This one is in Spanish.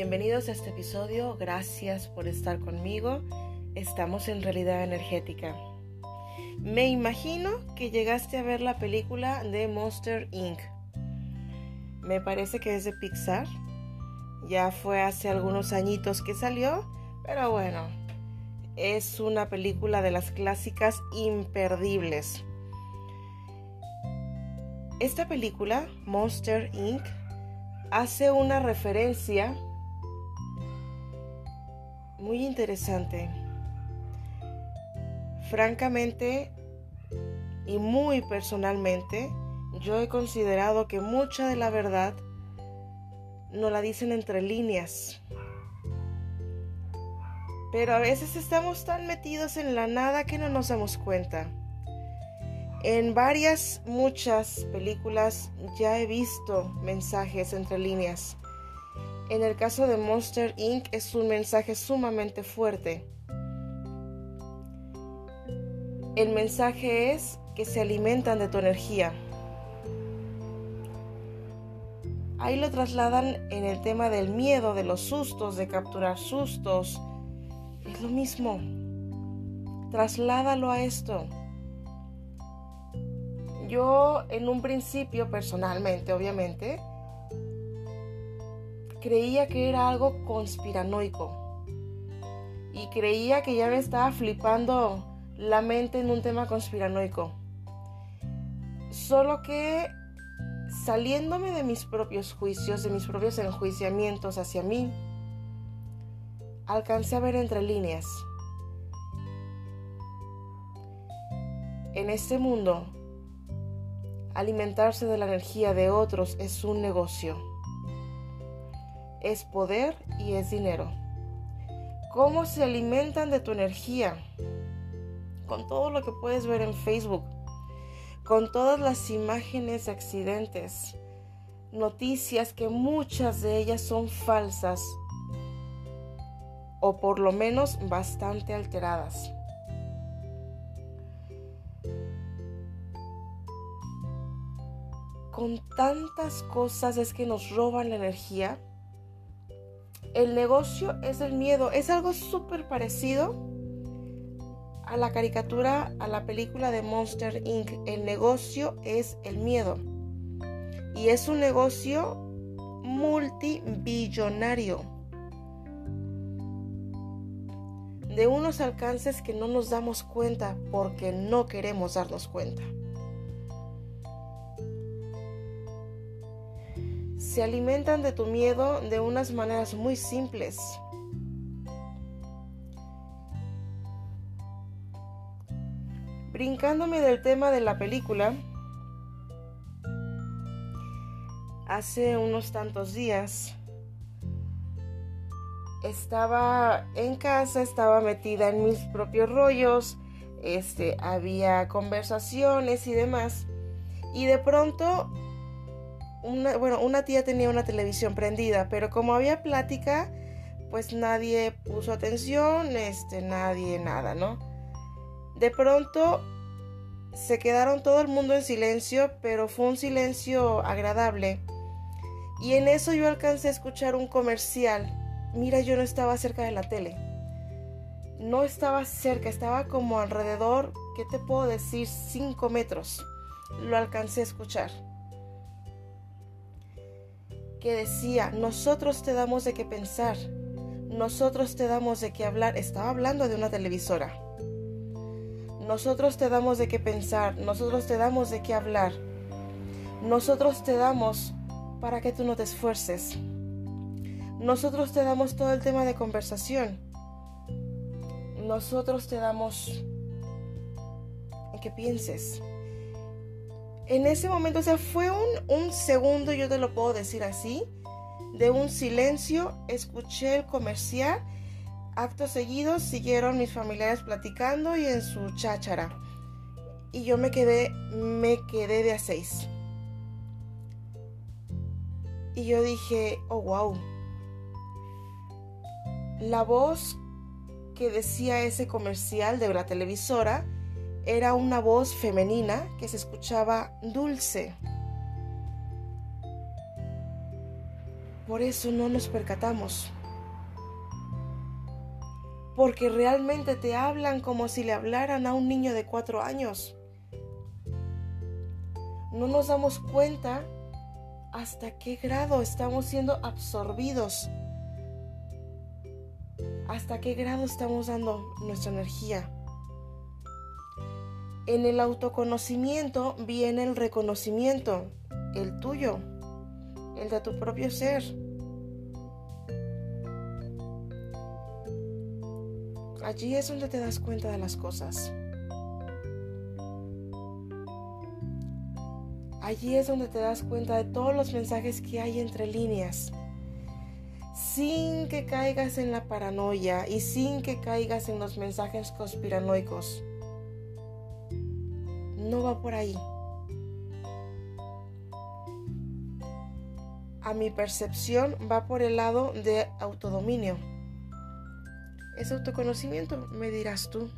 bienvenidos a este episodio. Gracias por estar conmigo. Estamos en realidad energética. Me imagino que llegaste a ver la película de Monster Inc. Me parece que es de Pixar. Ya fue hace algunos añitos que salió, pero bueno, es una película de las clásicas imperdibles. Esta película, Monster Inc., hace una referencia muy interesante. Francamente y muy personalmente, yo he considerado que mucha de la verdad no la dicen entre líneas. Pero a veces estamos tan metidos en la nada que no nos damos cuenta. En varias, muchas películas ya he visto mensajes entre líneas. En el caso de Monster Inc. es un mensaje sumamente fuerte. El mensaje es que se alimentan de tu energía. Ahí lo trasladan en el tema del miedo, de los sustos, de capturar sustos. Es lo mismo. Trasládalo a esto. Yo en un principio, personalmente, obviamente, creía que era algo conspiranoico. Y creía que ya me estaba flipando la mente en un tema conspiranoico. Solo que saliéndome de mis propios juicios, de mis propios enjuiciamientos hacia mí, alcancé a ver entre líneas. En este mundo Alimentarse de la energía de otros es un negocio. Es poder y es dinero. ¿Cómo se alimentan de tu energía? Con todo lo que puedes ver en Facebook, con todas las imágenes de accidentes, noticias que muchas de ellas son falsas o por lo menos bastante alteradas. con tantas cosas es que nos roban la energía. El negocio es el miedo. Es algo súper parecido a la caricatura, a la película de Monster Inc. El negocio es el miedo. Y es un negocio multibillonario. De unos alcances que no nos damos cuenta porque no queremos darnos cuenta. Se alimentan de tu miedo de unas maneras muy simples. Brincándome del tema de la película, hace unos tantos días estaba en casa, estaba metida en mis propios rollos, este, había conversaciones y demás, y de pronto una, bueno, una tía tenía una televisión prendida, pero como había plática, pues nadie puso atención, este, nadie nada, ¿no? De pronto se quedaron todo el mundo en silencio, pero fue un silencio agradable. Y en eso yo alcancé a escuchar un comercial. Mira, yo no estaba cerca de la tele. No estaba cerca, estaba como alrededor, ¿qué te puedo decir? 5 metros. Lo alcancé a escuchar que decía, nosotros te damos de qué pensar, nosotros te damos de qué hablar. Estaba hablando de una televisora. Nosotros te damos de qué pensar, nosotros te damos de qué hablar. Nosotros te damos para que tú no te esfuerces. Nosotros te damos todo el tema de conversación. Nosotros te damos en que pienses en ese momento, o sea, fue un, un segundo, yo te lo puedo decir así, de un silencio, escuché el comercial, acto seguido siguieron mis familiares platicando y en su cháchara. Y yo me quedé, me quedé de a seis. Y yo dije, oh wow. La voz que decía ese comercial de la televisora era una voz femenina que se escuchaba dulce. por eso no nos percatamos. Porque realmente te hablan como si le hablaran a un niño de cuatro años. No nos damos cuenta hasta qué grado estamos siendo absorbidos. Hasta qué grado estamos dando nuestra energía. En el autoconocimiento viene el reconocimiento, el tuyo, el de tu propio ser. Allí es donde te das cuenta de las cosas. Allí es donde te das cuenta de todos los mensajes que hay entre líneas. Sin que caigas en la paranoia y sin que caigas en los mensajes conspiranoicos. No va por ahí. A mi percepción va por el lado de autodominio. Es autoconocimiento, me dirás tú.